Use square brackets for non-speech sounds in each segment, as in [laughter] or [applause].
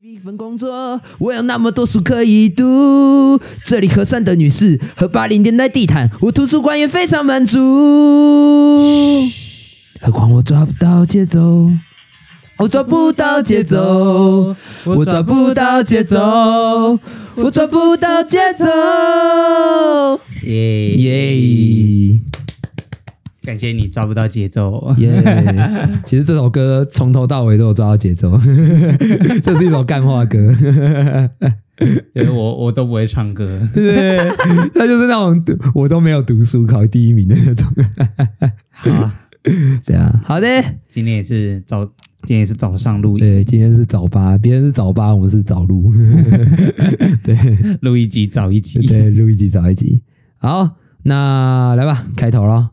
一份工作，我有那么多书可以读。这里和善的女士和八零年代地毯，我图书馆也非常满足。何况我抓不到节奏，我抓不到节奏，我抓不到节奏，我抓不到节奏。耶耶！感谢你抓不到节奏。耶！[laughs] 其实这首歌从头到尾都有抓到节奏，[laughs] 这是一首干话歌。因为我我都不会唱歌，对对，[laughs] 他就是那种我都没有读书考第一名的那种。好啊，对啊，好的。今天也是早，今天也是早上录音。对，今天是早八，别人是早八，我们是早录。对，录一集早一集，对，录一集早一集。好，那来吧，开头咯。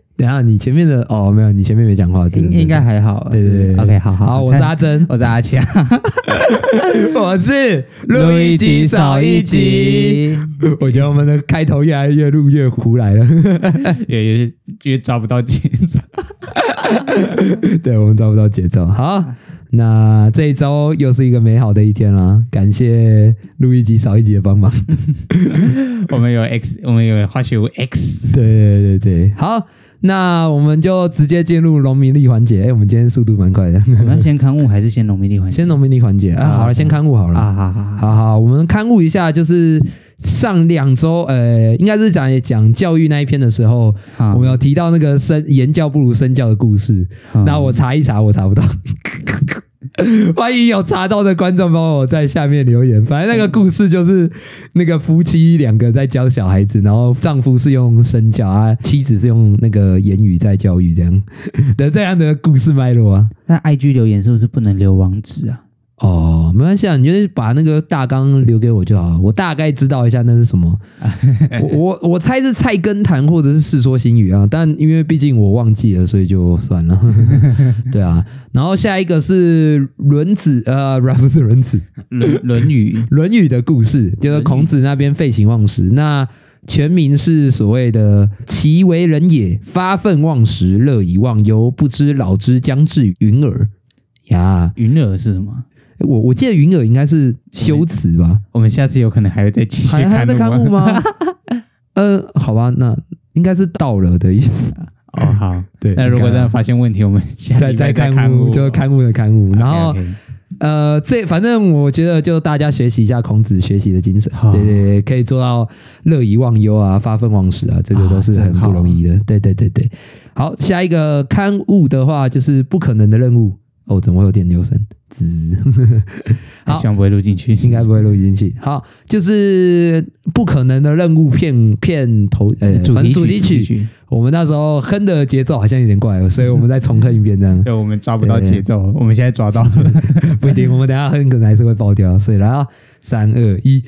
等下，你前面的哦，没有，你前面没讲话，应应该还好。对对对，OK，好好好，我是阿珍，[laughs] 我是阿强，[laughs] 我是录一集少一集。我觉得我们的开头越来越录越胡来了，越越越抓不到节奏。[laughs] 对，我们抓不到节奏。好，那这一周又是一个美好的一天啦，感谢录一集少一集的帮忙。我们有 X，我们有化学物 X。对对对对，好。那我们就直接进入农民力环节。哎，我们今天速度蛮快的。我们要先刊物还是先农民力环节？先农民力环节啊。好了，先刊物好了。啊，好好好好，我们刊物一下，就是上两周，呃，应该是讲讲教育那一篇的时候，我们有提到那个身言教不如身教的故事。那我查一查，我查不到。[laughs] 欢迎有查到的观众帮我在下面留言。反正那个故事就是那个夫妻两个在教小孩子，然后丈夫是用身教啊，妻子是用那个言语在教育，这样 [laughs] 的这样的故事脉络啊。那 IG 留言是不是不能留网址啊？哦，没关系啊，你就是把那个大纲留给我就好，我大概知道一下那是什么。[laughs] 我我我猜是菜根谭或者是世说新语啊，但因为毕竟我忘记了，所以就算了。[laughs] 对啊，然后下一个是论子，呃，不是论子，论论语，[laughs] 论语的故事，就是孔子那边废寝忘食，那全名是所谓的其为人也，发愤忘食，乐以忘忧，不知老之将至云尔呀。云尔是什么？我我记得云耳应该是修辞吧？我们下次有可能还会再继续还还在刊物吗？[laughs] 呃，好吧，那应该是到了的意思。哦，好，对。那如果真的发现问题，我们再再刊物，就是刊物的刊物。然后呃，这反正我觉得就大家学习一下孔子学习的精神，对对对，可以做到乐以忘忧啊，发愤忘食啊，这个都是很不容易的。对对对对，好，下一个刊物的话就是不可能的任务。哦，怎么会有点流声？滋，[laughs] 好，希望不会录进去，应该不会录进去。好，就是不可能的任务片片头，呃，主题主题曲。我们那时候哼的节奏好像有点怪，所以我们再重哼一遍，这样。[laughs] 对，我们抓不到节奏，我们现在抓到了，[laughs] 不一定。我们等下哼可能还是会爆掉，所以来啊，三二一。噔噔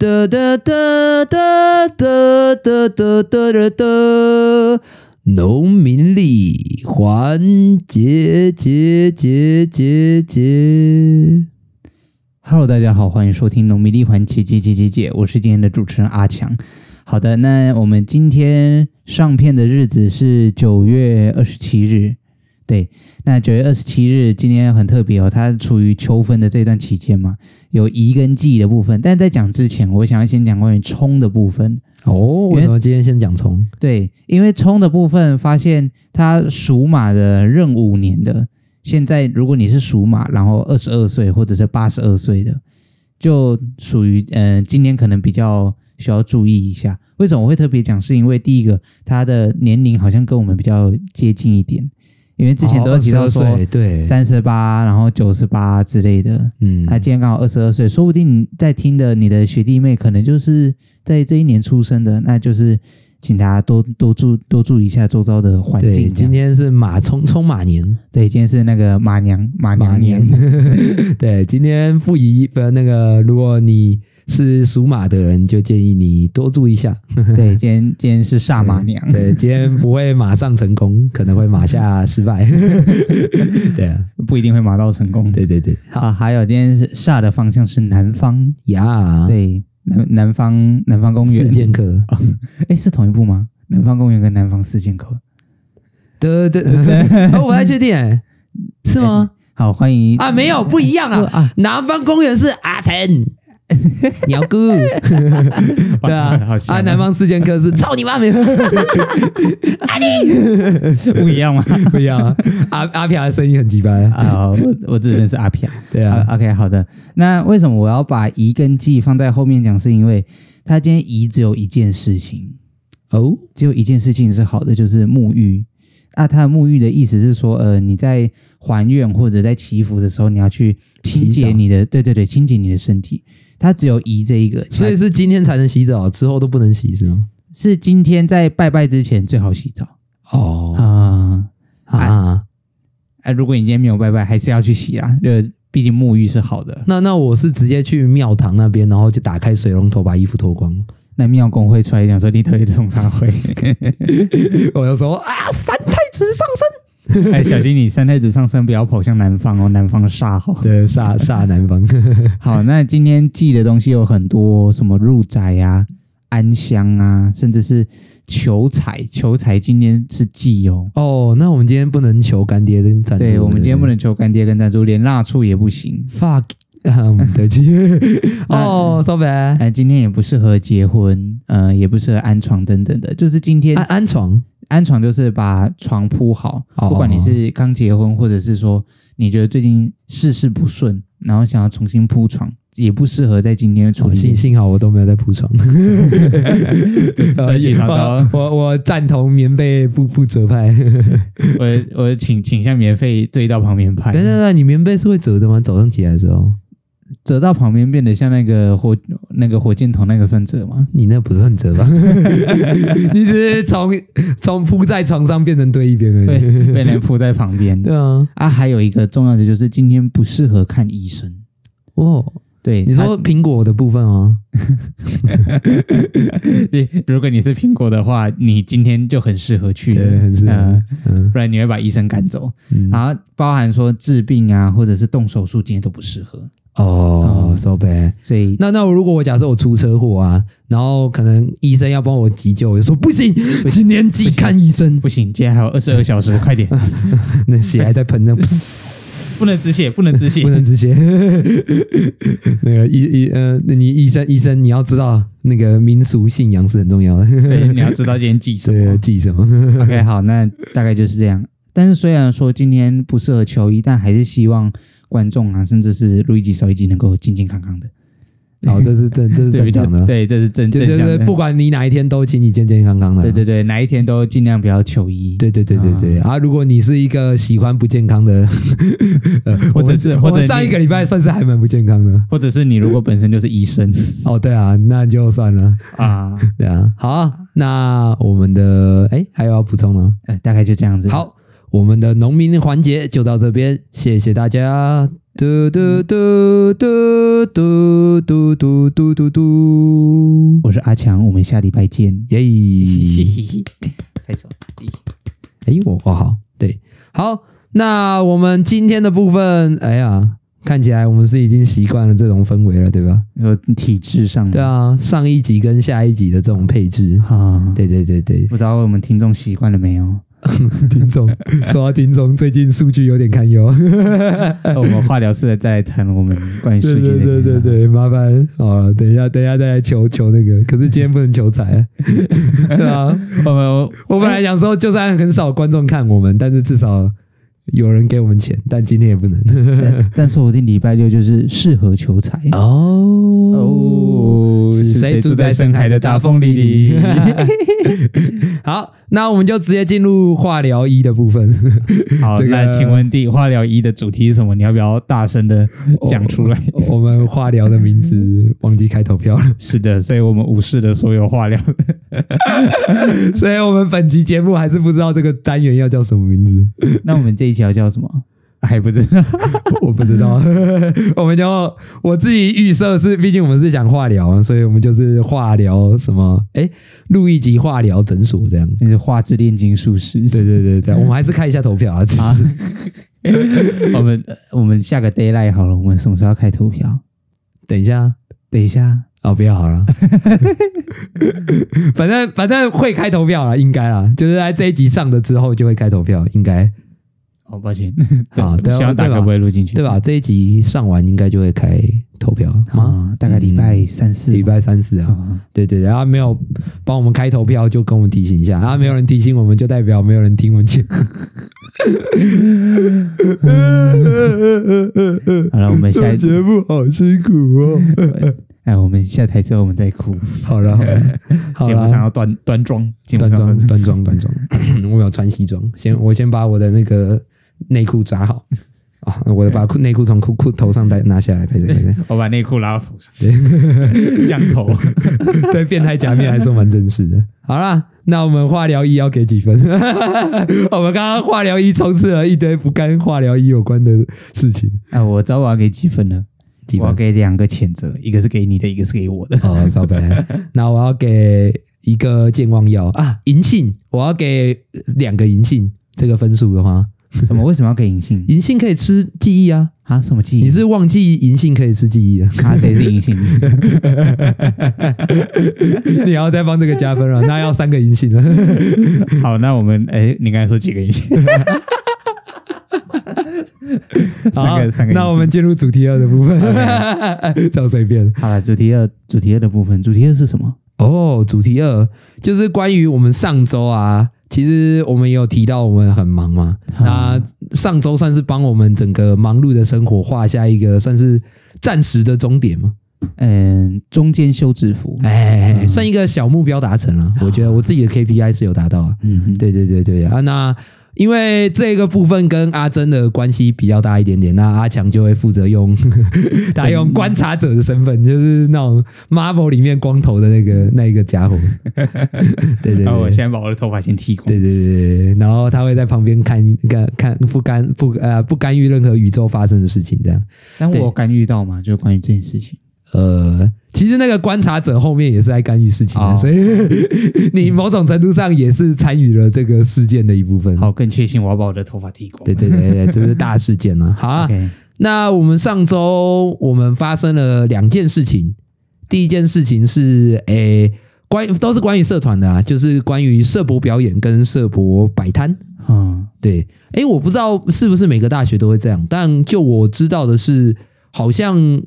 哒哒哒哒哒哒哒哒哒，农民历环节节节节节。Hello，大家好，欢迎收听农民历环节节节节节，我是今天的主持人阿强。好的，那我们今天上片的日子是九月二十七日。对，那九月二十七日今天很特别哦，它处于秋分的这段期间嘛，有宜跟忌的部分。但在讲之前，我想要先讲关于冲的部分哦。为什么今天先讲冲？对，因为冲的部分发现它属马的壬午年的，现在如果你是属马，然后二十二岁或者是八十二岁的，就属于嗯、呃，今年可能比较需要注意一下。为什么我会特别讲？是因为第一个，他的年龄好像跟我们比较接近一点，因为之前都提到说，对，三十八，然后九十八之类的。嗯，他今天刚好二十二岁，说不定在听的你的学弟妹可能就是在这一年出生的，那就是。请大家多多注多注意一下周遭的环境。对，今天是马冲冲马年，对，今天是那个马娘马娘年。年 [laughs] 对，今天不宜不那个，如果你是属马的人，就建议你多注意一下。[laughs] 对，今天今天是煞马娘对。对，今天不会马上成功，可能会马下失败。[laughs] 对啊，不一定会马到成功。对对对，好，还有今天是煞的方向是南方呀。对。南南方南方公园四剑客啊，哎，是同一部吗？南方公园跟南方四剑客，对对对，[laughs] 我不太确定，哎，是吗？好，欢迎啊，没有不一样啊啊，南方公园是阿腾 [laughs] 鸟哥，[laughs] 对啊，啊，南方四剑客是操你妈咪，[laughs] 阿力不一样吗？不一样啊，阿阿飘的声音很奇怪啊，我我只认识阿飘，对啊，OK，好的，那为什么我要把宜跟忌放在后面讲？是因为他今天宜只有一件事情。哦，只有一件事情是好的，就是沐浴。那他的沐浴的意思是说，呃，你在还愿或者在祈福的时候，你要去清洁你的，对对对，清洁你的身体。它只有移这一个，所以是今天才能洗澡，之后都不能洗是吗？是今天在拜拜之前最好洗澡哦啊啊！哎，如果你今天没有拜拜，还是要去洗啊，就毕竟沐浴是好的。那那我是直接去庙堂那边，然后就打开水龙头，把衣服脱光。那庙公会出来讲说你特别的送茶会，[laughs] 我就说啊，三太子上身。[laughs] 哎，小心你三太子上身，不要跑向南方哦，南方煞好。对，煞煞南方。[laughs] 好，那今天忌的东西有很多，什么入宅啊、安乡啊，甚至是求财。求财今天是忌哦。哦，那我们今天不能求干爹跟赞助。对，我们今天不能求干爹跟赞助，连蜡烛也不行。fuck，[laughs] 对不起。哦，so bad。哎，今天也不适合结婚，呃，也不适合安床等等的，就是今天安安床。安床就是把床铺好，不管你是刚结婚，或者是说你觉得最近事事不顺，然后想要重新铺床，也不适合在今天处理。幸幸好我都没有在铺床。[laughs] 我我我赞同棉被不不折派。[laughs] 我我请请向棉被对到旁边派。等等等，你棉被是会折的吗？早上起来的时候。折到旁边变得像那个火那个火箭筒，那个算折吗？你那不算折吧？[laughs] 你只是从从铺在床上变成堆一边而已，对，变成铺在旁边。对啊，啊，还有一个重要的就是今天不适合看医生哦。对，你说苹果的部分哦。[laughs] 对，如果你是苹果的话，你今天就很适合去，对，很适合，嗯，不然你会把医生赶走。然后包含说治病啊，或者是动手术，今天都不适合。哦，so bad。所以那那如果我假设我出车祸啊，然后可能医生要帮我急救，我就说不行，今天急看医生，不行，今天还有二十二小时，[laughs] 快点。那血还在喷呢，[laughs] 不能止血，不能止血，不能止血。[laughs] 那个医医呃，那你医生医生，你要知道那个民俗信仰是很重要的，你要知道今天忌什么，忌什么。OK，好，那大概就是这样。但是虽然说今天不适合求医，但还是希望。观众啊，甚至是录一集少一集，能够健健康康的。好，这是正，这是 [laughs] 正常的。对，这是正正向的。不管你哪一天都请你健健康康的。对对对，哪一天都尽量不要求医。对对对对对。啊，如果你是一个喜欢不健康的，[laughs] 或者是或者上一个礼拜算是还蛮不健康的，或者是你如果本身就是医生，哦，对啊，那就算了啊。对啊，好，那我们的哎还有要补充吗？呃，大概就这样子。好。我们的农民环节就到这边，谢谢大家。嘟嘟嘟嘟嘟嘟嘟嘟嘟嘟，我是阿强，我们下礼拜见。耶！开始。哎，我我好，对，好。那我们今天的部分，哎呀，看起来我们是已经习惯了这种氛围了，对吧？呃体制上，对啊，上一集跟下一集的这种配置，啊，对对对对，不知道我们听众习惯了没有？[laughs] 听众说到听众最近数据有点堪忧，[laughs] 我们化疗室的再来谈我们关于数据。对对对对，麻烦好，等一下等一下再来求求那个，可是今天不能求财，[laughs] 对啊，我们我本来想说，就算很少观众看我们，但是至少有人给我们钱，但今天也不能。但说不定礼拜六就是适合求财哦哦。是谁住在深海的大凤梨里？好，那我们就直接进入化疗一的部分。[laughs] 好，这个、那请问第化疗一的主题是什么？你要不要大声的讲出来？我，我们化疗的名字 [laughs] 忘记开投票了。是的，所以我们无视了所有化疗。[laughs] 所以我们本期节目还是不知道这个单元要叫什么名字。那我们这一期要叫什么？[laughs] 还不知道，我不知道。[laughs] 我们就我自己预设是，毕竟我们是讲化疗，所以我们就是化疗什么？哎，录一集化疗诊所这样。那是化质炼金术师。对对对对，我们还是开一下投票啊。啊 [laughs] 我们我们下个 d a y l i g h t 好了，我们什么时候要开投票？等一下，等一下。哦，不要好了，反正反正会开投票了，应该啦，就是在这一集上的之后就会开投票，应该。哦，抱歉，[laughs] 好，对希望大家不会录进去，对吧？这一集上完应该就会开投票啊，大概礼拜三四，礼拜三四啊，对对，然后没有帮我们开投票，就跟我们提醒一下，然后没有人提醒我们，就代表没有人听我们讲。[laughs] 好了，我们下一 [laughs] 节目好辛苦哦。哎，我们下台之后我们再哭。好了好了，节目上要端端庄，端庄。端庄端庄。[coughs] 我没有穿西装，先我先把我的那个内裤扎好啊，[laughs] 我把裤内裤从裤裤头上带拿下来，拍这个。[laughs] 我把内裤拉到头上，[laughs] 降头。对，变态假面还是蛮真实的。好啦，那我们化疗医要给几分？我们刚刚化疗医冲刺了一堆不跟化疗医有关的事情。哎，我知道我要给几分了。我要给两个谴责，一个是给你的，一个是给我的。哦，稍等，那我要给一个健忘药啊，银杏，我要给两个银杏。这个分数的话，[laughs] 什么？为什么要给银杏？银杏可以吃记忆啊！啊，什么记忆？你是忘记银杏可以吃记忆的？啊，谁是银杏？[laughs] 你要再帮这个加分了，那要三个银杏了。[laughs] 好，那我们哎，你刚才说几个银杏？三个三个，那我们进入主题二的部分，超随便。好了，主题二，主题二的部分，主题二是什么？哦，主题二就是关于我们上周啊，其实我们也有提到我们很忙嘛。那上周算是帮我们整个忙碌的生活画下一个算是暂时的终点嘛。嗯，中间休止符，哎，算一个小目标达成了。我觉得我自己的 KPI 是有达到。嗯，对对对对啊，那。因为这个部分跟阿珍的关系比较大一点点，那阿强就会负责用 [laughs] 他用观察者的身份，就是那种 Marvel 里面光头的那个那一个家伙。对 [laughs] 对对，我先把我的头发先剃光。对对对，然后他会在旁边看看看不干不呃不干预任何宇宙发生的事情，这样。但我干预到吗？就关于这件事情。呃，其实那个观察者后面也是在干预事情的，哦、所以 [laughs] 你某种程度上也是参与了这个事件的一部分。好，更确信我要把我的头发剃光。对对对对，这是大事件了。[laughs] 好啊，Okay. 那我们上周我们发生了两件事情。第一件事情是，诶，关都是关于社团的啊，就是关于社博表演跟社博摆摊。嗯，对，诶，我不知道是不是每个大学都会这样，但就我知道的是，好像。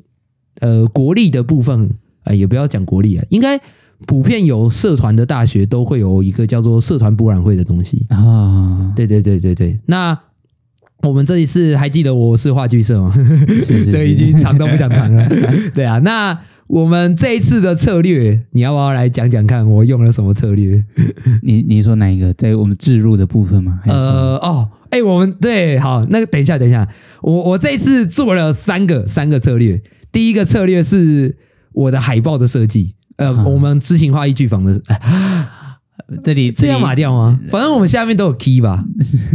呃，国立的部分，呃，也不要讲国立啊，应该普遍有社团的大学都会有一个叫做社团博览会的东西啊。对对对对对，那我们这一次还记得我是话剧社吗？这已经长都不想谈了。[laughs] 对啊，那我们这一次的策略，你要不要来讲讲看？我用了什么策略？你你说哪一个？在我们置入的部分吗？呃哦，哎，我们对，好，那个等一下等一下，我我这一次做了三个三个策略。第一个策略是我的海报的设计，呃，嗯、我们知行画意剧坊的，[gasps] 这里 [laughs] 这样码掉吗？反正我们下面都有 key 吧，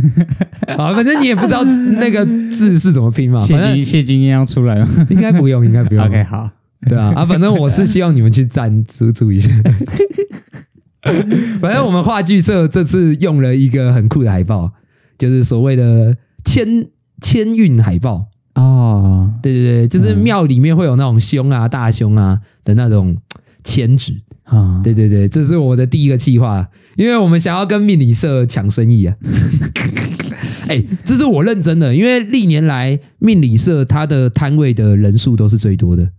[laughs] 好，反正你也不知道那个字是怎么拼嘛。谢金谢金燕要出来了，[laughs] 应该不用，应该不用。OK，好，对啊，啊，反正我是希望你们去赞助助一下。反正我们话剧社这次用了一个很酷的海报，就是所谓的签签运海报。哦，对对对，就是庙里面会有那种凶啊、大凶啊的那种签纸啊。对对对，这是我的第一个计划，因为我们想要跟命理社抢生意啊。[laughs] 哎，这是我认真的，因为历年来命理社它的摊位的人数都是最多的。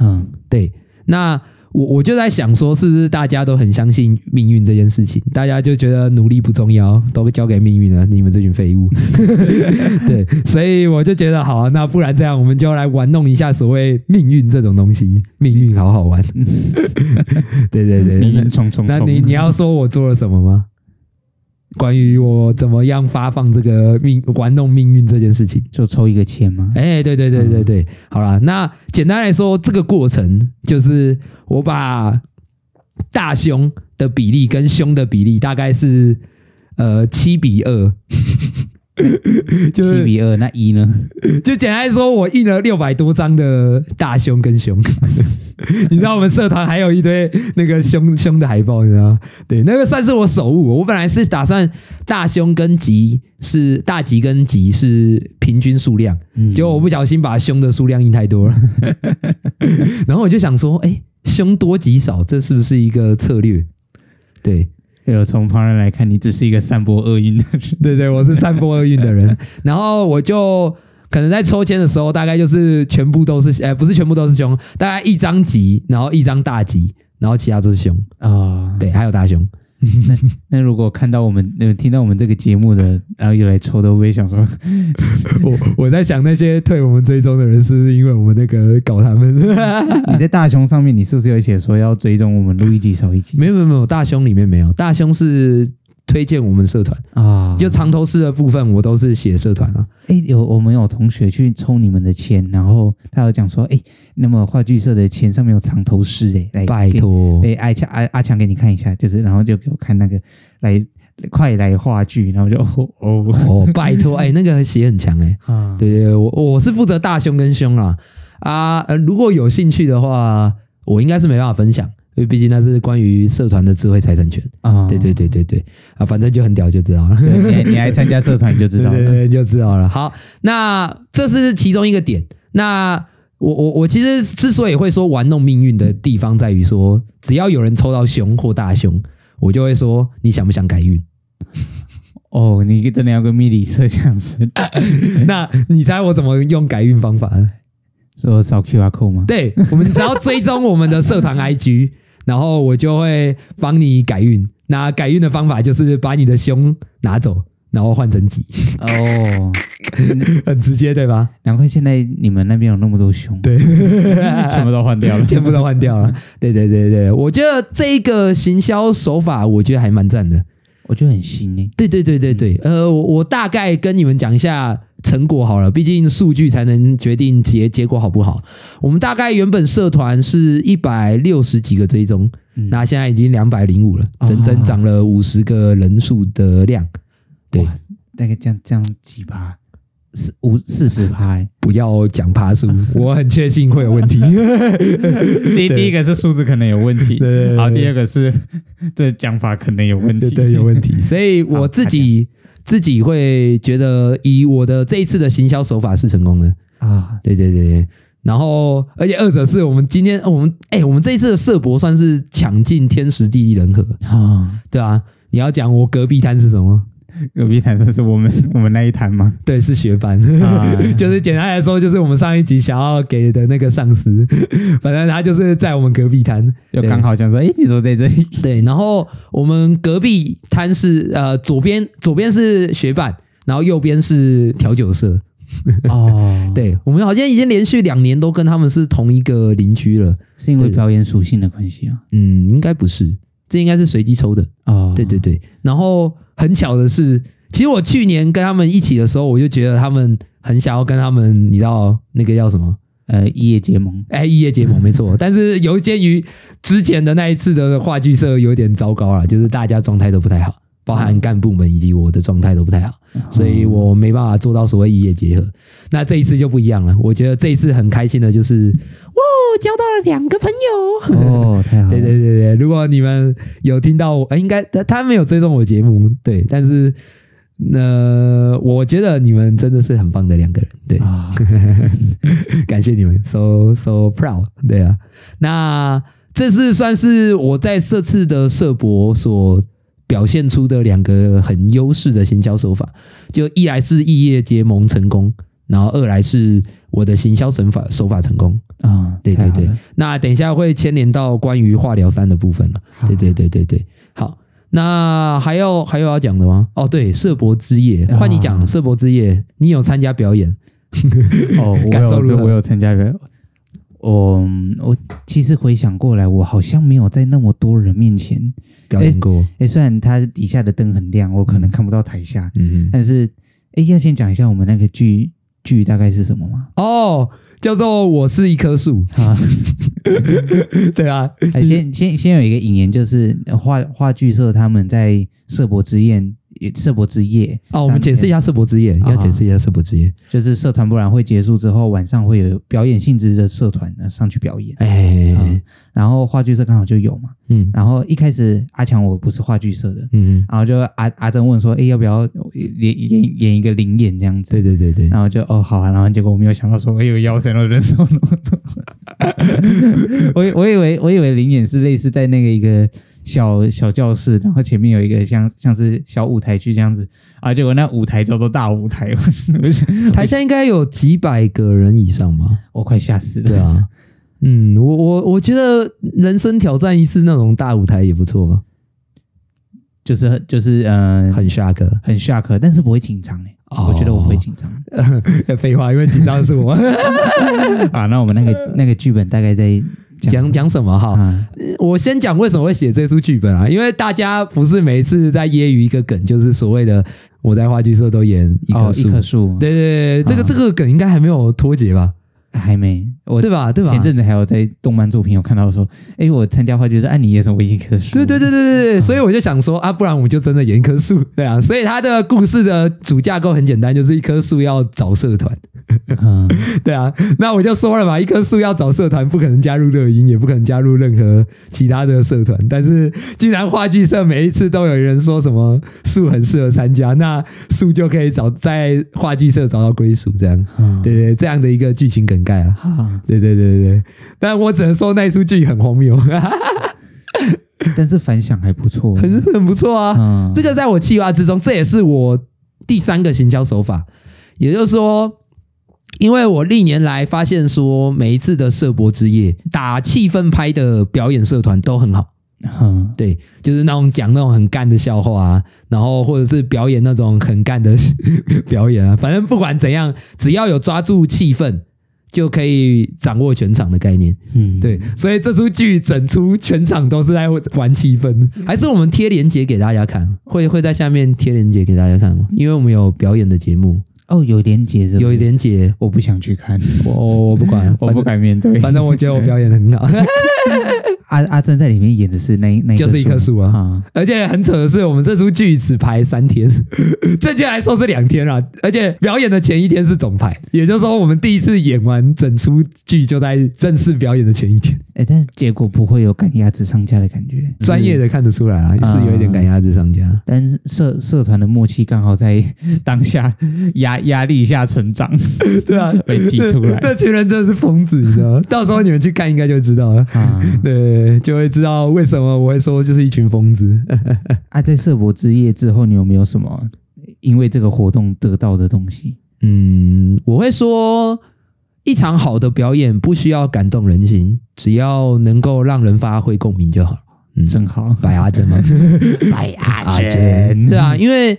嗯，对。那我我就在想说，是不是大家都很相信命运这件事情？大家就觉得努力不重要，都交给命运了。你们这群废物，[laughs] 对，所以我就觉得好啊，那不然这样，我们就来玩弄一下所谓命运这种东西。命运好好玩，[laughs] 对对对，命运冲冲冲。那你你要说我做了什么吗？关于我怎么样发放这个命玩弄命运这件事情，就抽一个签吗？哎，对对对对对，嗯、好了，那简单来说，这个过程就是我把大胸的比例跟胸的比例大概是呃七比二。[laughs] 七比二，那一呢？[laughs] 就简单说，我印了六百多张的大胸跟胸。[laughs] 你知道我们社团还有一堆那个胸胸的海报，你知道吗？对，那个算是我手误。我本来是打算大胸跟吉是大吉跟吉是平均数量，结果我不小心把胸的数量印太多了。然后我就想说，哎，凶多吉少，这是不是一个策略？对。有从旁人来看，你只是一个散播厄运的人。[laughs] 对对，我是散播厄运的人。[laughs] 然后我就可能在抽签的时候，大概就是全部都是，哎，不是全部都是凶，大概一张吉，然后一张大吉，然后其他都是凶啊。哦、对，还有大凶。[laughs] 那那如果看到我们，呃，听到我们这个节目的，然后又来抽的，我也想说，[laughs] 我我在想那些退我们追踪的人，是不是因为我们那个搞他们？[laughs] 你在大胸上面，你是不是有写说要追踪我们录一集少一集？没有没有没有，大胸里面没有，大胸是。推荐我们社团。啊，就藏头诗的部分，我都是写社团啊。哎，有我们有同学去抽你们的签，然后他有讲说，哎，那么话剧社的签上面有藏头诗，哎，来拜托，哎，阿强阿阿强给你看一下，就是，然后就给我看那个，来快来话剧，然后就哦哦，拜托，哎，那个写很强哎，[laughs] 啊，对对，我我是负责大胸跟胸啊啊，呃，如果有兴趣的话，我应该是没办法分享。因为毕竟那是关于社团的智慧财产权啊，对对对对对啊，反正就很屌就知道了。你你来参加社团就知道了，[laughs] 对对对就知道了。好，那这是其中一个点。那我我我其实之所以会说玩弄命运的地方在于说，只要有人抽到熊或大熊，我就会说你想不想改运？[laughs] 哦，你真的要跟命理社这样子？[laughs] 那你猜我怎么用改运方法？说扫 QR code 吗？对，我们只要追踪我们的社团 IG。然后我就会帮你改运，那改运的方法就是把你的凶拿走，然后换成吉。哦，[laughs] 很直接对吧？难怪现在你们那边有那么多凶，对，全部都换掉了，[laughs] 全部都换掉了。对对对对，我觉得这一个行销手法，我觉得还蛮赞的，我觉得很新诶。对对对对对，呃，我我大概跟你们讲一下。成果好了，毕竟数据才能决定结结果好不好。我们大概原本社团是一百六十几个追踪，嗯、那现在已经两百零五了，整整涨了五十个人数的量。对，大概这样这样几趴，四五四十拍。不要讲爬数，[laughs] 我很确信会有问题。[laughs] 第第一个是数字可能有问题，对好，第二个是 [laughs] 这讲法可能有问题，对，有问题。所以我自己。自己会觉得以我的这一次的行销手法是成功的啊，对对对，然后而且二者是我们今天我们哎、欸，我们这一次的社博算是抢尽天时地利人和啊，对啊，你要讲我隔壁摊是什么？隔壁摊是我们 [laughs] 我们那一摊吗？对，是学班，啊、[laughs] 就是简单来说，就是我们上一集想要给的那个上司，[laughs] 反正他就是在我们隔壁摊，就刚好想说，哎，你怎么在这里？对，然后我们隔壁摊是呃左边左边是学伴，然后右边是调酒社。哦，对，我们好像已经连续两年都跟他们是同一个邻居了，是因为表演属性的关系啊？嗯，应该不是，这应该是随机抽的对对对，然后。很巧的是，其实我去年跟他们一起的时候，我就觉得他们很想要跟他们，你知道那个叫什么？呃，异业结盟。哎，异业结盟没错。[laughs] 但是由于于之前的那一次的话剧社有点糟糕了，就是大家状态都不太好，包含干部们以及我的状态都不太好，所以我没办法做到所谓异业结合。那这一次就不一样了，我觉得这一次很开心的就是。我交到了两个朋友哦，太好了！对对对对，如果你们有听到我，应该他他没有追踪我节目，对，但是那、呃、我觉得你们真的是很棒的两个人，对，哦、[laughs] 感谢你们，so so proud，对啊，那这是算是我在这次的社博所表现出的两个很优势的行销手法，就一来是异业结盟成功。然后二来是我的行销手法手法成功啊，对对对。那等一下会牵连到关于化疗三的部分了，对对对对对。好，那还有还有要讲的吗？哦，对，社博之夜，换你讲社博之夜，你有参加表演？[laughs] 哦，[laughs] 感受如何？我有参加表演。我我其实回想过来，我好像没有在那么多人面前表演过。哎、欸欸，虽然它底下的灯很亮，我可能看不到台下，嗯，但是哎、欸，要先讲一下我们那个剧剧大概是什么吗？哦，叫做《我是一棵树》啊，[laughs] 对啊，先先先有一个引言，就是话话剧社他们在社博之宴。社博之夜哦，我们解释一下社博之夜，要解释一下社博之夜，就是社团博览会结束之后，晚上会有表演性质的社团呢上去表演。哎，然后话剧社刚好就有嘛，嗯，然后一开始阿强我不是话剧社的，嗯嗯，然后就阿阿珍问说，哎，要不要演演演一个灵演这样子？对对对对，然后就哦好啊，然后结果我没有想到说，哎呦，腰身了人手那么多，[laughs] 我我以为我以为灵演是类似在那个一个。小小教室，然后前面有一个像像是小舞台区这样子啊，结果那舞台叫做大舞台，[laughs] 台下应该有几百个人以上吧？我快吓死了。对啊，嗯，我我我觉得人生挑战一次那种大舞台也不错吧，就是就是嗯，很 shock，很 shock，但是不会紧张哎，哦、我觉得我不会紧张。[laughs] 废话，因为紧张的是我 [laughs] 啊。那我们那个那个剧本大概在。讲讲什么哈？啊、我先讲为什么会写这出剧本啊？因为大家不是每一次在揶揄一个梗，就是所谓的我在话剧社都演一棵树，哦、一棵树。对对对，这个、啊、这个梗应该还没有脱节吧？还没，我对吧？对吧？前阵子还有在动漫作品有看到说，哎，我参加话剧社，哎，你演什么一棵树？对对对对对对，所以我就想说啊，不然我们就真的演一棵树，对啊。所以他的故事的主架构很简单，就是一棵树要找社团。嗯，[laughs] 对啊，那我就说了嘛，一棵树要找社团，不可能加入乐音，也不可能加入任何其他的社团。但是，既然话剧社每一次都有人说什么树很适合参加，那树就可以找在话剧社找到归属，这样，嗯、对，对对，这样的一个剧情梗概啊。嗯、对对对对对，但我只能说那出剧很荒谬，[laughs] 但是反响还不错，很很不错啊。嗯、这个在我计划之中，这也是我第三个行销手法，也就是说。因为我历年来发现说，每一次的社博之夜打气氛拍的表演社团都很好，嗯，对，就是那种讲那种很干的笑话啊，然后或者是表演那种很干的 [laughs] 表演啊，反正不管怎样，只要有抓住气氛，就可以掌握全场的概念，嗯，对，所以这出剧整出全场都是在玩气氛，还是我们贴链接给大家看，会会在下面贴链接给大家看吗？因为我们有表演的节目。哦，有连结是，有连结，我不想去看，我我不管，[laughs] 我不敢面对。反正我觉得我表演得很好。阿阿珍在里面演的是那那就是一棵树啊，而且很扯的是，我们这出剧只排三天，正确来说是两天啊。而且表演的前一天是总排，也就是说，我们第一次演完整出剧就在正式表演的前一天。哎，但是结果不会有赶鸭子上架的感觉，专业的看得出来啊，是有一点赶鸭子上架。但是社社团的默契刚好在当下压 [laughs] 压力下成长，[laughs] 对啊，[laughs] 被挤出来。那群人真的是疯子，你知道吗？到时候你们去看应该就知道了啊。对，就会知道为什么我会说就是一群疯子。[laughs] 啊，在社博之夜之后，你有没有什么因为这个活动得到的东西？嗯，我会说。一场好的表演不需要感动人心，只要能够让人发挥共鸣就好。嗯，正好，白阿珍吗？[laughs] 白 [laughs] 阿珍，对啊，因为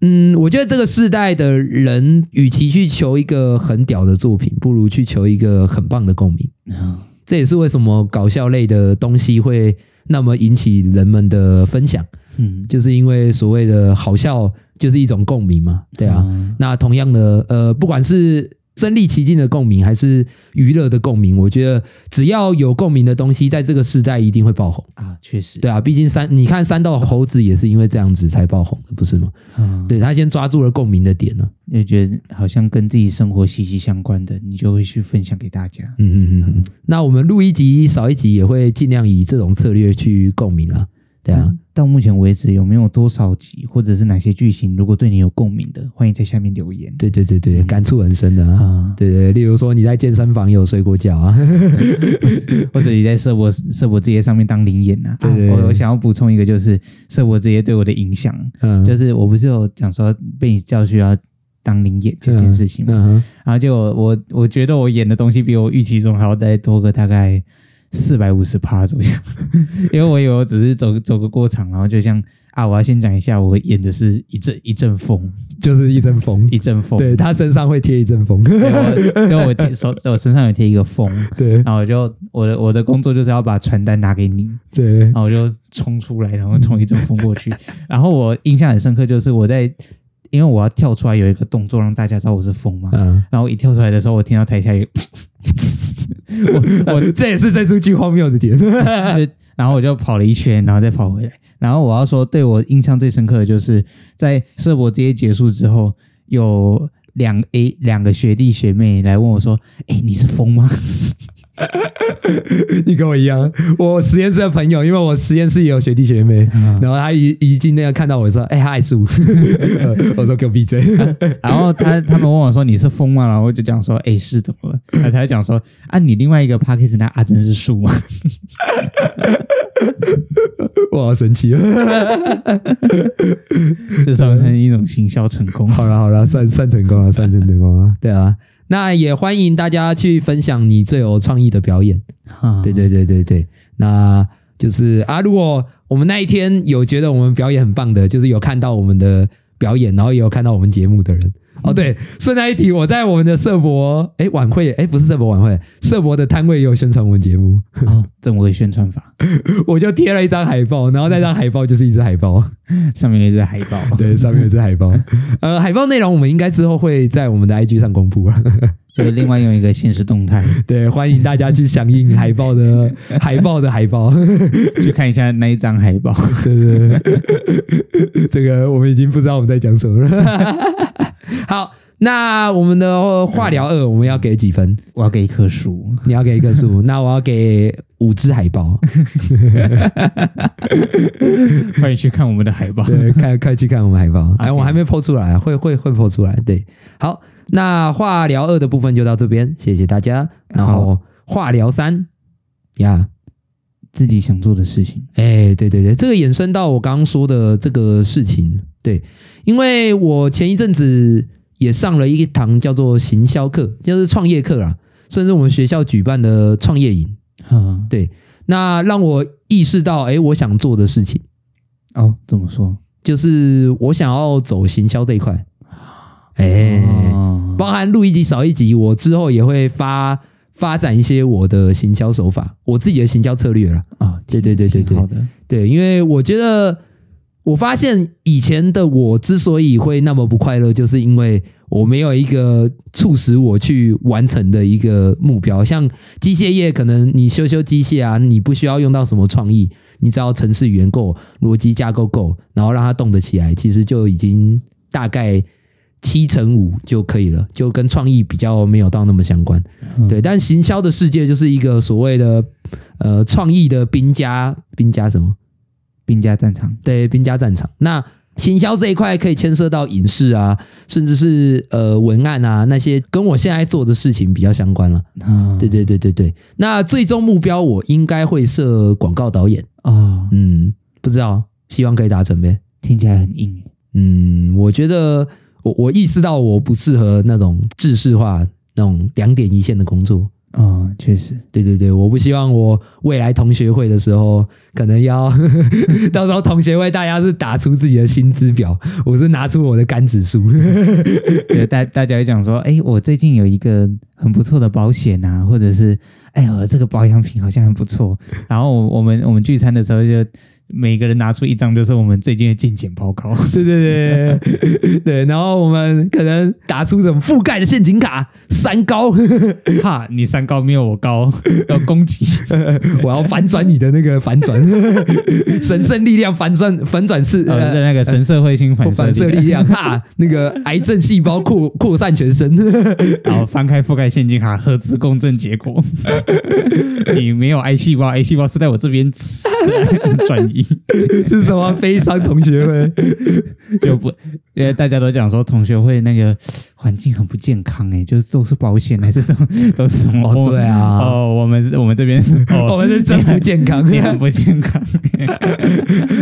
嗯，我觉得这个世代的人，与其去求一个很屌的作品，不如去求一个很棒的共鸣。嗯，这也是为什么搞笑类的东西会那么引起人们的分享。嗯，就是因为所谓的好笑就是一种共鸣嘛。对啊，嗯，那同样的，呃，不管是。身历其境的共鸣还是娱乐的共鸣？我觉得只要有共鸣的东西，在这个时代一定会爆红啊！确实，对啊，毕竟三，你看三道猴子也是因为这样子才爆红的，不是吗？嗯，对，他先抓住了共鸣的点呢，也觉得好像跟自己生活息息相关的，你就会去分享给大家。嗯嗯嗯嗯。那我们录一集少一集，也会尽量以这种策略去共鸣啊。对啊。到目前为止有没有多少集，或者是哪些剧情，如果对你有共鸣的，欢迎在下面留言。对对对对，感触很深的啊。嗯、对对，例如说你在健身房有睡过觉啊 [laughs] [laughs] 或者你在社博社博之夜上面当临演啊。对，对，对，啊、我我想要补充一个，就是社博之夜对我的影响，嗯，就是我不是有讲说被你叫去要当临演这件事情嘛。嗯嗯、然后就我我我觉得我演的东西比我预期中还要再多个大概四百五十趴左右，[laughs] 因为我以为我只是走走个过场，然后就像啊，我要先讲一下，我演的是一阵一阵风，就是一阵风，一阵风，对，他身上会贴一阵风，因为我手我身上有贴一个风，[laughs] 对，然后我就我的我的工作就是要把传单拿给你，对，然后我就冲出来，然后冲一阵风过去，[laughs] 然后我印象很深刻，就是我在。因为我要跳出来有一个动作让大家知道我是风嘛，嗯，然后一跳出来的时候，我听到台下有，[laughs] 我我这也是这出剧荒谬的点，[laughs] 然后我就跑了一圈，然后再跑回来。然后我要说，对我印象最深刻的就是在社博之夜结束之后，有两 A 两个学弟学妹来问我说：“哎，你是疯吗？” [laughs] [laughs] 你跟我一样，我实验室的朋友，因为我实验室也有学弟学妹，嗯、然后他一一进那个看到我说：“哎、欸，他爱树。[laughs] ”我说：“给我闭嘴。啊 [laughs] ”然后他他们问我说：“你是风吗？”然后我就讲说：“哎、欸，是怎么了？”然后他就讲说：“啊，你另外一个 Podcast 那阿珍是树吗？”我好神奇啊！这算不算一种行销成功？好了好了，算算成功了，算成功了。对啊。那也欢迎大家去分享你最有创意的表演。嗯、对对对对对，那就是啊，如果我们那一天有觉得我们表演很棒的，就是有看到我们的表演，然后也有看到我们节目的人。哦，对，顺带一提，我在我们的社博哎晚会哎不是社博晚会，社博的摊位也有宣传我们节目。哦，怎么个宣传法？[laughs] 我就贴了一张海报，然后那张海报就是一只海豹，[laughs] 上面有一只海豹。[laughs] 对，上面有一只海豹。呃，海报内容我们应该之后会在我们的 IG 上公布啊。所以另外用一个现实动态。对，欢迎大家去响应海报的海报的海报，去看一下那一张海报。对对对，这个我们已经不知道我们在讲什么了。[laughs] 好，那我们的化疗二，我们要给几分？我要给一棵树，你要给一棵树，[laughs] 那我要给五只海豹。欢迎去看我们的海报，对，快快去看我们海报。哎，我还没 po 出来，会会会 po 出来。对，好，那化疗二的部分就到这边，谢谢大家。然后化疗三呀，自己想做的事情。哎，对对对，这个衍生到我刚刚说的这个事情，对。因为我前一阵子也上了一堂叫做行销课，就是创业课啊，甚至我们学校举办的创业营，嗯，对，那让我意识到，哎，我想做的事情，哦，怎么说？就是我想要走行销这一块，哎，哦，包含录一集少一集，我之后也会发发展一些我的行销手法，我自己的行销策略了啊，哦，对对对对对，好的，对，因为我觉得。我发现以前的我之所以会那么不快乐，就是因为我没有一个促使我去完成的一个目标。像机械业，可能你修修机械啊，你不需要用到什么创意，你只要程式语言够，逻辑架构够，然后让它动得起来，其实就已经大概七成五就可以了，就跟创意比较没有到那么相关。对，但行销的世界就是一个所谓的呃创意的兵家，兵家什么？兵家战场，对，兵家战场。那行销这一块可以牵涉到影视啊，甚至是呃文案啊，那些跟我现在做的事情比较相关了。哦、对对对对对。那最终目标我应该会设广告导演啊，哦、嗯，不知道，希望可以达成呗。听起来很硬。嗯，我觉得我我意识到我不适合那种制式化、那种两点一线的工作。啊、哦，确实，对对对，我不希望我未来同学会的时候，可能要 [laughs] 到时候同学会大家是打出自己的薪资表，我是拿出我的肝指数，[laughs] 对，大大家会讲说，哎，我最近有一个很不错的保险啊，或者是，哎，我这个保养品好像很不错，然后我我们我们聚餐的时候就。每个人拿出一张，就是我们最近的进检报告。[laughs] 对对对 [laughs] 对，然后我们可能打出什么覆盖的陷阱卡，三高，[laughs] 哈，你三高没有我高，要攻击，我要反转你的那个反转，神圣力量反转反转式，呃，那个神社彗星反反射力量，哈，那个癌症细胞扩扩散全身，然后翻开覆盖陷阱卡，核磁共振结果，你没有癌细胞，癌细胞是在我这边转移。这 [laughs] 是什么悲伤同学会？[laughs] 就不，因为大家都讲说同学会那个环境很不健康哎，就是都是保险还是都 [laughs] 都是什么？哦，对啊，哦，我们是我们这边是，我们是真不健康，你很不健康。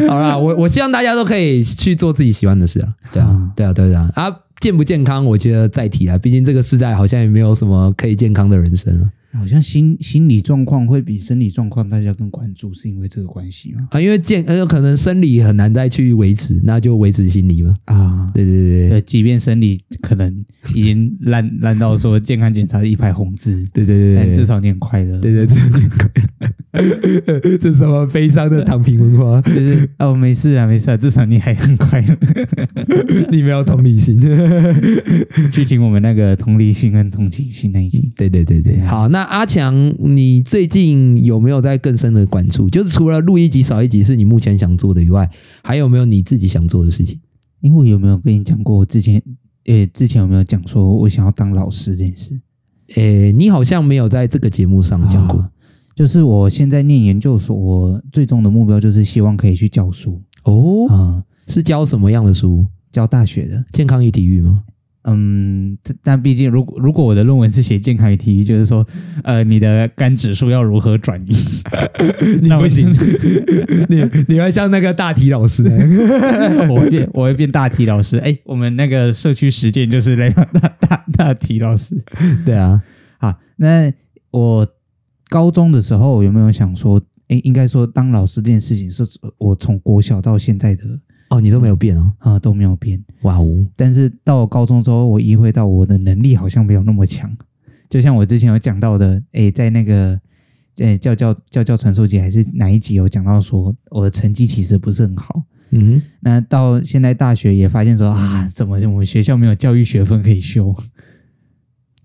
好啦，我我希望大家都可以去做自己喜欢的事啊，对啊，对啊，对啊，啊，健不健康，我觉得再提啊，毕竟这个时代好像也没有什么可以健康的人生了。好像心心理状况会比生理状况大家更关注，是因为这个关系吗？啊，因为健呃可能生理很难再去维持，那就维持心理嘛。啊，对对对对，即便生理可能已经烂 [laughs] 烂到说健康检查是一排红字，对对对，但至少你很快乐，对对，至少你很快乐。这是什么悲伤的躺平文化？就是哦，没事啊，没事啊，至少你还很快乐，[laughs] 你没有同理心。[laughs] 去听我们那个同理心跟同情心那一集。对对对对，好，那。那阿强，你最近有没有在更深的关注？就是除了录一集少一集是你目前想做的以外，还有没有你自己想做的事情？因为我有没有跟你讲过，我之前，呃，之前有没有讲说我想要当老师这件事？诶，你好像没有在这个节目上讲过。啊，就是我现在念研究所，我最终的目标就是希望可以去教书。哦，啊，是教什么样的书？教大学的健康与体育吗？嗯，但毕竟，如果如果我的论文是写健康与体育，就是说，呃，你的肝指数要如何转移？[laughs] 你不行，[laughs] 你你会像那个大体老师，[laughs] 我会变，我会变大体老师。哎，我们那个社区实践就是那个大大大体老师。对啊，好，那我高中的时候有没有想说，哎，应该说当老师这件事情是我从国小到现在的。哦，你都没有变哦，啊，都没有变，哇哦！但是到了高中之后，我意会到我的能力好像没有那么强。就像我之前有讲到的，诶，在那个诶教教教教传授节还是哪一集有讲到说，我的成绩其实不是很好。嗯哼，那到现在大学也发现说啊，怎么我们学校没有教育学分可以修？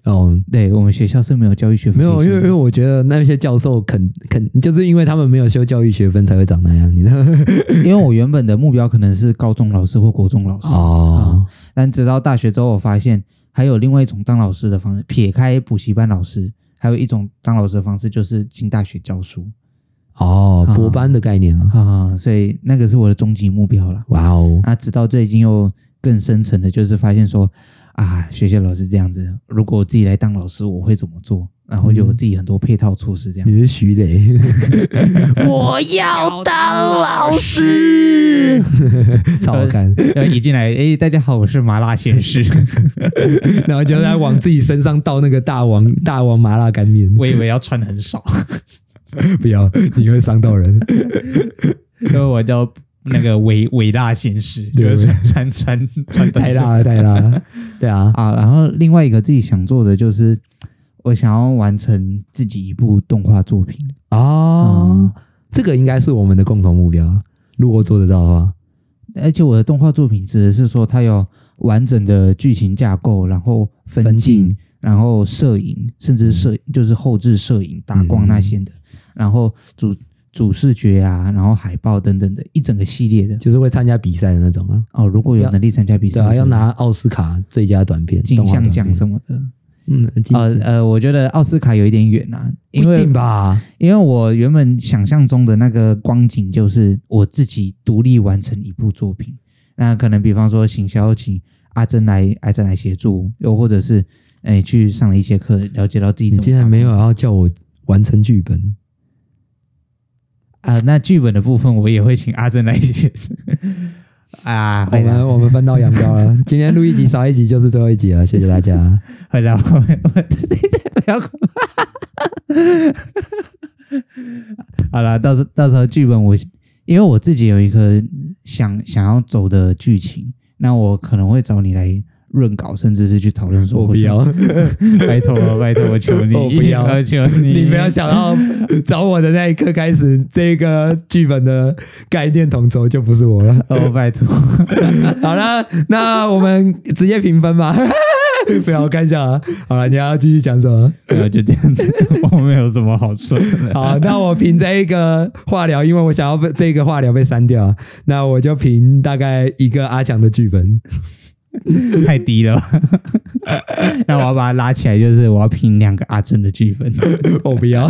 哦，对，我们学校是没有教育学分，没有，因为因为我觉得那些教授肯肯就是因为他们没有修教育学分才会长那样，你知道？[laughs] 因为我原本的目标可能是高中老师或国中老师哦、嗯，但直到大学之后，我发现还有另外一种当老师的方式，撇开补习班老师，还有一种当老师的方式就是进大学教书哦，博班的概念了啊、嗯，所以那个是我的终极目标了。哇哦，那直到最近又更深层的，就是发现说。啊，学校老师这样子，如果我自己来当老师，我会怎么做？然后有自己很多配套措施，这样。你是徐磊，[laughs] 我要当老师，[laughs] 超好看。[laughs] 一进来，哎，大家好，我是麻辣鲜师，然后就在往自己身上倒那个大王大王麻辣干面。我以为要穿很少，不要，你会伤到人。因为我叫。那个伟伟大显示，就是穿穿穿太辣了，太辣了，[laughs] 对啊。啊！然后另外一个自己想做的就是，我想要完成自己一部动画作品。啊、哦嗯，这个应该是我们的共同目标，如果做得到的话。而且我的动画作品指的是说，它有完整的剧情架构，然后分镜，分镜然后摄影，甚至摄就是后置摄影、打光那些的，嗯、然后主。主视觉啊，然后海报等等的一整个系列的，就是会参加比赛的那种啊。哦，如果有能力参加比赛，对啊，要拿奥斯卡最佳短片、金像奖什么的。嗯，呃呃，我觉得奥斯卡有一点远啊，因为吧，因为我原本想象中的那个光景就是我自己独立完成一部作品。那可能比方说，行销请阿珍来，阿珍来协助，又或者是哎去上了一些课，了解到自己怎么。你竟然没有要叫我完成剧本？啊、呃，那剧本的部分我也会请阿珍来写。[laughs] 啊，我们我们分道扬镳了。[laughs] 今天录一集少一集就是最后一集了，谢谢大家。[laughs] 好了，我们我们不要。好了，到时到时候剧本我因为我自己有一个想想要走的剧情，那我可能会找你来。润稿，甚至是去讨论说，我不要，[laughs] 拜托了，拜托，我求你，[laughs] 我不要，[laughs] 求你，你不要想到找我的那一刻开始，这个剧本的概念统筹就不是我了。哦，拜托，好了，那我们直接评分吧。不要，我看一下啊。好了，你要继续讲什么？呃，就这样子，我没有什么好说的。好，那我评这一个化疗，因为我想要被这个化疗被删掉，那我就评大概一个阿强的剧本。[laughs] 太低了，[laughs] 那我要把它拉起来，就是我要评两个阿珍的剧本。[laughs] 我不要，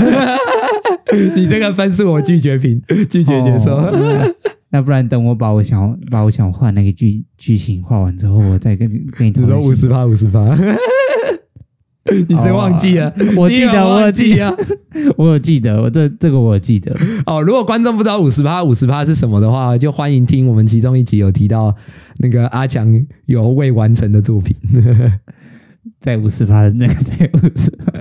你这个分数我拒绝评，拒绝接受。哦、那不然等我把我想把我想画那个剧剧情画完之后，我再跟你跟你。你说五十趴，五十趴。[laughs] 你谁忘记了？我记得，我记得，[laughs] 我有记得，我这这个我有记得。哦，如果观众不知道五十趴五十趴是什么的话，就欢迎听我们其中一集有提到那个阿强有未完成的作品，在五十趴的那个在五十趴。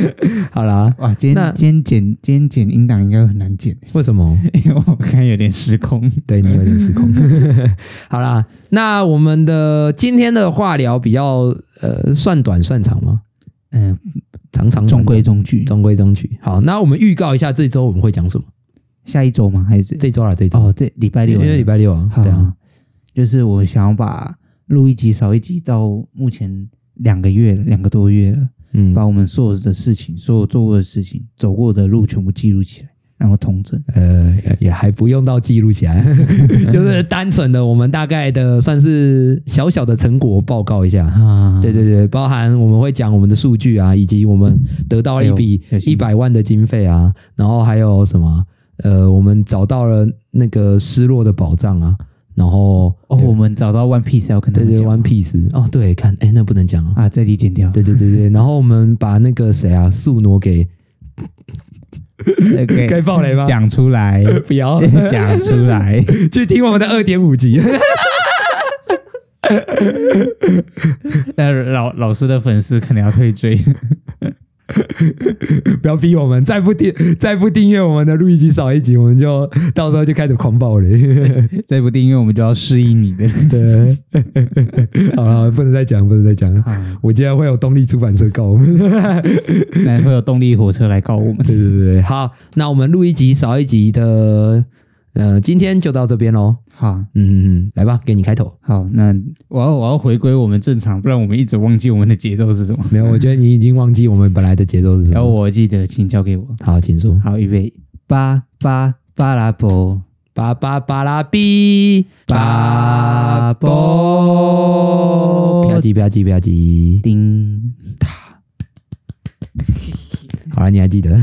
[laughs] 好啦，哇，今天今天剪今天剪音档应该很难剪，为什么？[laughs] 因为我看有点失控，对你有点失控。[laughs] 好啦，那我们的今天的话聊比较呃，算短算长吗？嗯、呃，长长中规中矩，中规中矩。好，那我们预告一下这周我们会讲什么？下一周吗？还是这周啊？这周哦，这礼拜六，因为礼拜六啊。好对啊，就是我想要把录一集少一集，到目前两个月了，两个多月了。嗯，把我们所有的事情，所有做过的事情，走过的路全部记录起来，然后通整。呃，也还不用到记录起来，[laughs] 就是单纯的我们大概的算是小小的成果报告一下。啊，对对对，包含我们会讲我们的数据啊，以及我们得到了一笔一百万的经费啊，然后还有什么？呃，我们找到了那个失落的宝藏啊。然后哦，我们找到 One Piece 要跟他们讲。对对，One Piece 哦，对，看，哎，那不能讲啊，啊，这里剪掉。对对对对，然后我们把那个谁啊，宿儺给 [laughs] 可以爆雷吗？讲出来，[laughs] 不要 [laughs] 讲出来，去听我们的二点五集。那老老师的粉丝可能要退追。[laughs] 不要逼我们，再不订再不订阅我们的录一集少一集，我们就到时候就开始狂暴了。[laughs] 再不订阅，我们就要适应你的。[laughs] 对，好了，不能再讲，不能再讲了。我今天会有动力出版社告我们，那会有动力火车来告我们。对对对，好，那我们录一集少一集的，呃，今天就到这边喽。好，嗯嗯嗯，来吧，给你开头。好，那我要我要回归我们正常，不然我们一直忘记我们的节奏是什么。没有，我觉得你已经忘记我们本来的节奏是什么。然后我记得，请交给我。好，请说。好，预备，八八巴拉波，八八巴拉比，巴波，啪叽啪叽啪叽，叮塔。好了，你还记得？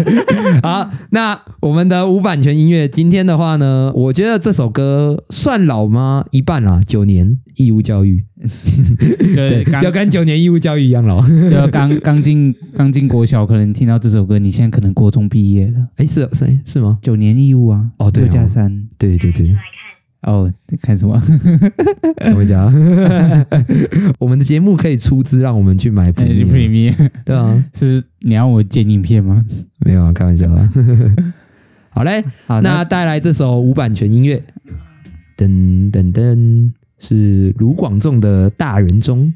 [laughs] 好，那我们的无版权音乐，今天的话呢，我觉得这首歌算老吗？一半啦，九年义务教育，[laughs] 对，就跟九年义务教育一样老。就刚刚进刚进国小，可能听到这首歌，你现在可能国中毕业了。哎，是是是吗？九年义务啊，哦，对，六加三，对对对。哦，看什么？我们讲，[laughs] 我们的节目可以出资让我们去买对啊，是你要我剪影片吗？没有啊，开玩笑啦。[laughs] 好嘞，好，那带来这首无版权音乐，噔噔噔，是卢广仲的《大人中》。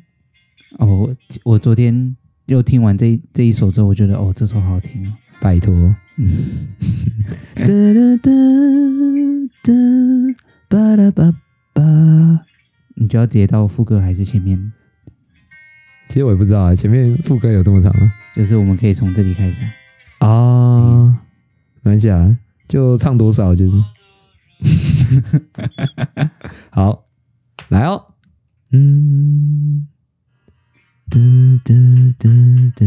哦，我昨天又听完这这一首之后，我觉得哦，这首好好听哦，拜托。嗯。[laughs] 哒哒哒哒巴拉巴巴，你就要直接到副歌还是前面？其实我也不知道啊，前面副歌有这么长吗？就是我们可以从这里开始啊。啊，没关系啊，就唱多少就是。[laughs] 好，来哦。嗯。哒哒哒哒，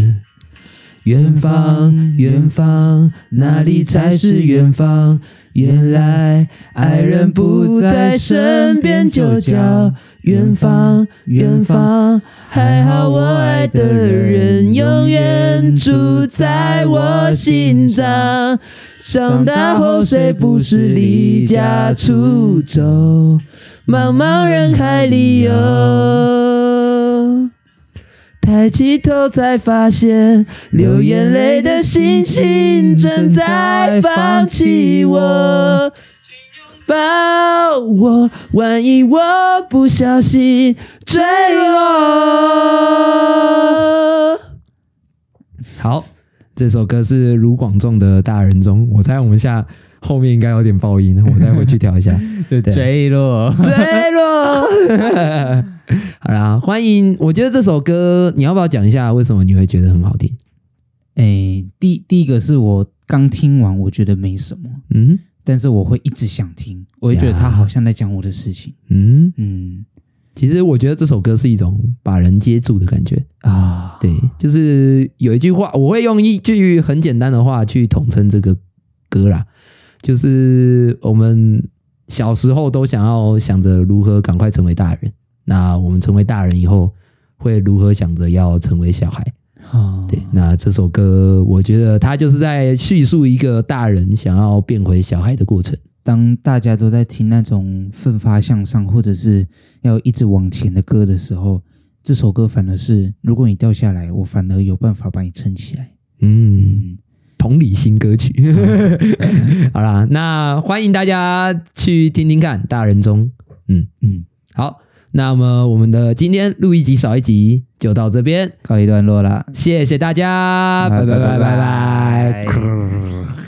远方，远方，哪里才是远方？原来爱人不在身边，就叫远方，远方。还好我爱的人永远住在我心脏。长大后谁不是离家出走，茫茫人海里游。抬起头才发现，流眼泪的星星正在放弃我，抱我，万一我不小心坠落。好，这首歌是卢广仲的《大人中》，我猜我们下。后面应该有点爆音，我再回去调一下。[laughs] 就坠落，坠落。[laughs] [laughs] 好啦，欢迎。我觉得这首歌，你要不要讲一下为什么你会觉得很好听？诶，第第一个是我刚听完，我觉得没什么，嗯，但是我会一直想听，我会觉得他好像在讲我的事情，嗯嗯。其实我觉得这首歌是一种把人接住的感觉啊，对，就是有一句话，我会用一句很简单的话去统称这个歌啦。就是我们小时候都想要想着如何赶快成为大人。那我们成为大人以后，会如何想着要成为小孩。哦，对，那这首歌我觉得它就是在叙述一个大人想要变回小孩的过程。当大家都在听那种奋发向上或者是要一直往前的歌的时候，这首歌反而是，如果你掉下来，我反而有办法把你撑起来。嗯，同理心歌曲。[laughs] 好啦，那欢迎大家去听听看《大人中》。嗯嗯，好，那么我们的今天录一集少一集就到这边告一段落了，谢谢大家，拜拜拜拜拜拜。